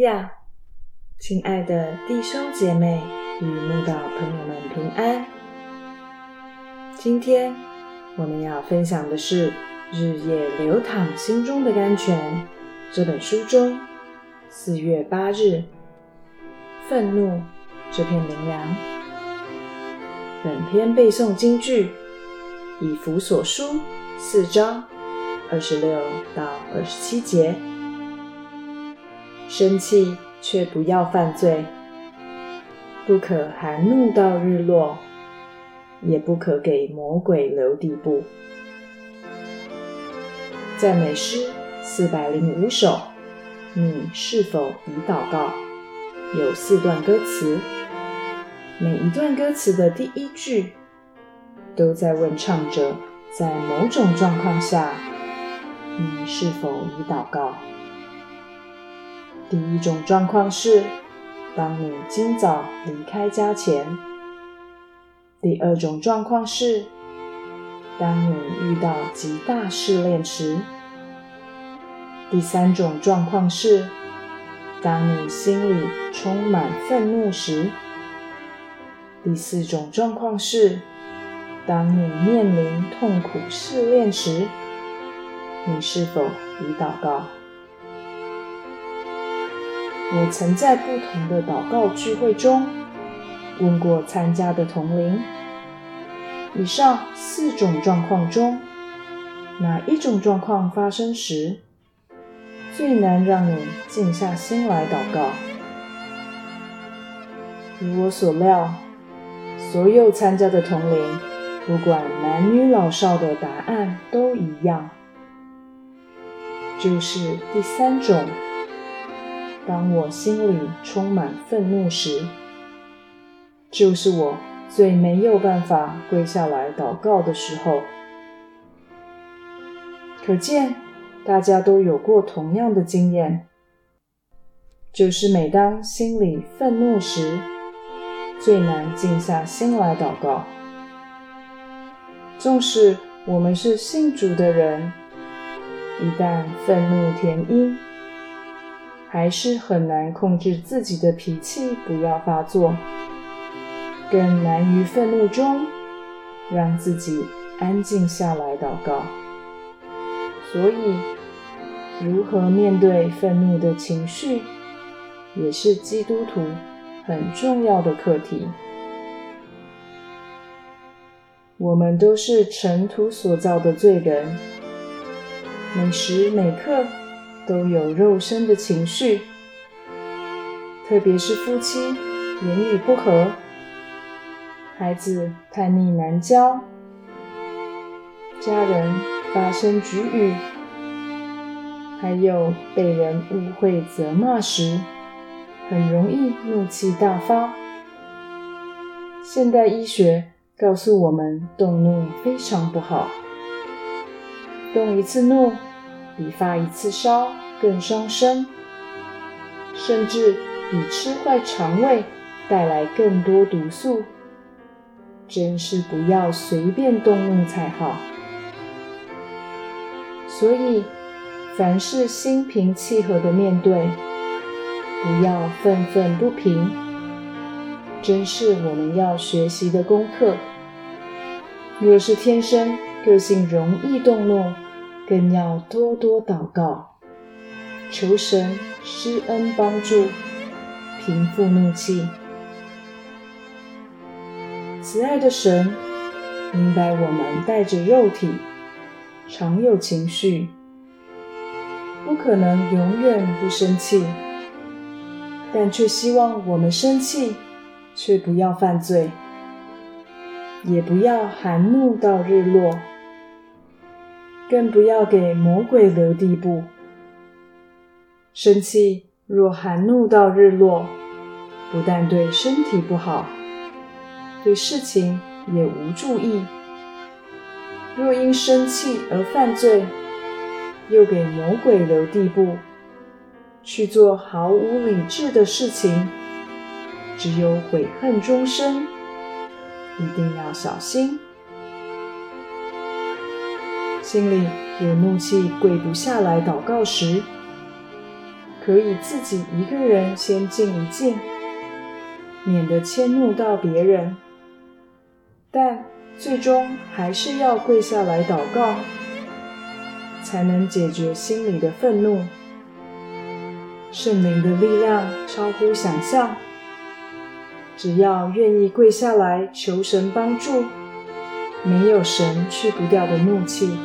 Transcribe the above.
亚，亲爱的弟兄姐妹与慕道朋友们平安。今天我们要分享的是《日夜流淌心中的甘泉》这本书中四月八日“愤怒”这篇灵粮。本篇背诵京剧以弗所书四章二十六到二十七节。生气却不要犯罪，不可含怒到日落，也不可给魔鬼留地步。赞美诗四百零五首，你是否已祷告？有四段歌词，每一段歌词的第一句都在问唱者，在某种状况下，你是否已祷告？第一种状况是，当你今早离开家前；第二种状况是，当你遇到极大试炼时；第三种状况是，当你心里充满愤怒时；第四种状况是，当你面临痛苦试炼时，你是否已祷告？我曾在不同的祷告聚会中问过参加的同龄：以上四种状况中，哪一种状况发生时最难让你静下心来祷告？如我所料，所有参加的同龄，不管男女老少的答案都一样，就是第三种。当我心里充满愤怒时，就是我最没有办法跪下来祷告的时候。可见大家都有过同样的经验，就是每当心里愤怒时，最难静下心来祷告。纵使我们是信主的人，一旦愤怒填膺，还是很难控制自己的脾气，不要发作，更难于愤怒中让自己安静下来祷告。所以，如何面对愤怒的情绪，也是基督徒很重要的课题。我们都是尘土所造的罪人，每时每刻。都有肉身的情绪，特别是夫妻言语不合，孩子叛逆难教，家人发生局语，还有被人误会责骂时，很容易怒气大发。现代医学告诉我们，动怒非常不好，动一次怒。比发一次烧更伤身，甚至比吃坏肠胃带来更多毒素。真是不要随便动怒才好。所以，凡事心平气和的面对，不要愤愤不平，真是我们要学习的功课。若是天生个性容易动怒，更要多多祷告，求神施恩帮助，平复怒气。慈爱的神明白我们带着肉体，常有情绪，不可能永远不生气，但却希望我们生气，却不要犯罪，也不要含怒到日落。更不要给魔鬼留地步。生气若含怒到日落，不但对身体不好，对事情也无助意。若因生气而犯罪，又给魔鬼留地步，去做毫无理智的事情，只有悔恨终生。一定要小心。心里有怒气跪不下来祷告时，可以自己一个人先静一静，免得迁怒到别人。但最终还是要跪下来祷告，才能解决心里的愤怒。圣灵的力量超乎想象，只要愿意跪下来求神帮助，没有神去不掉的怒气。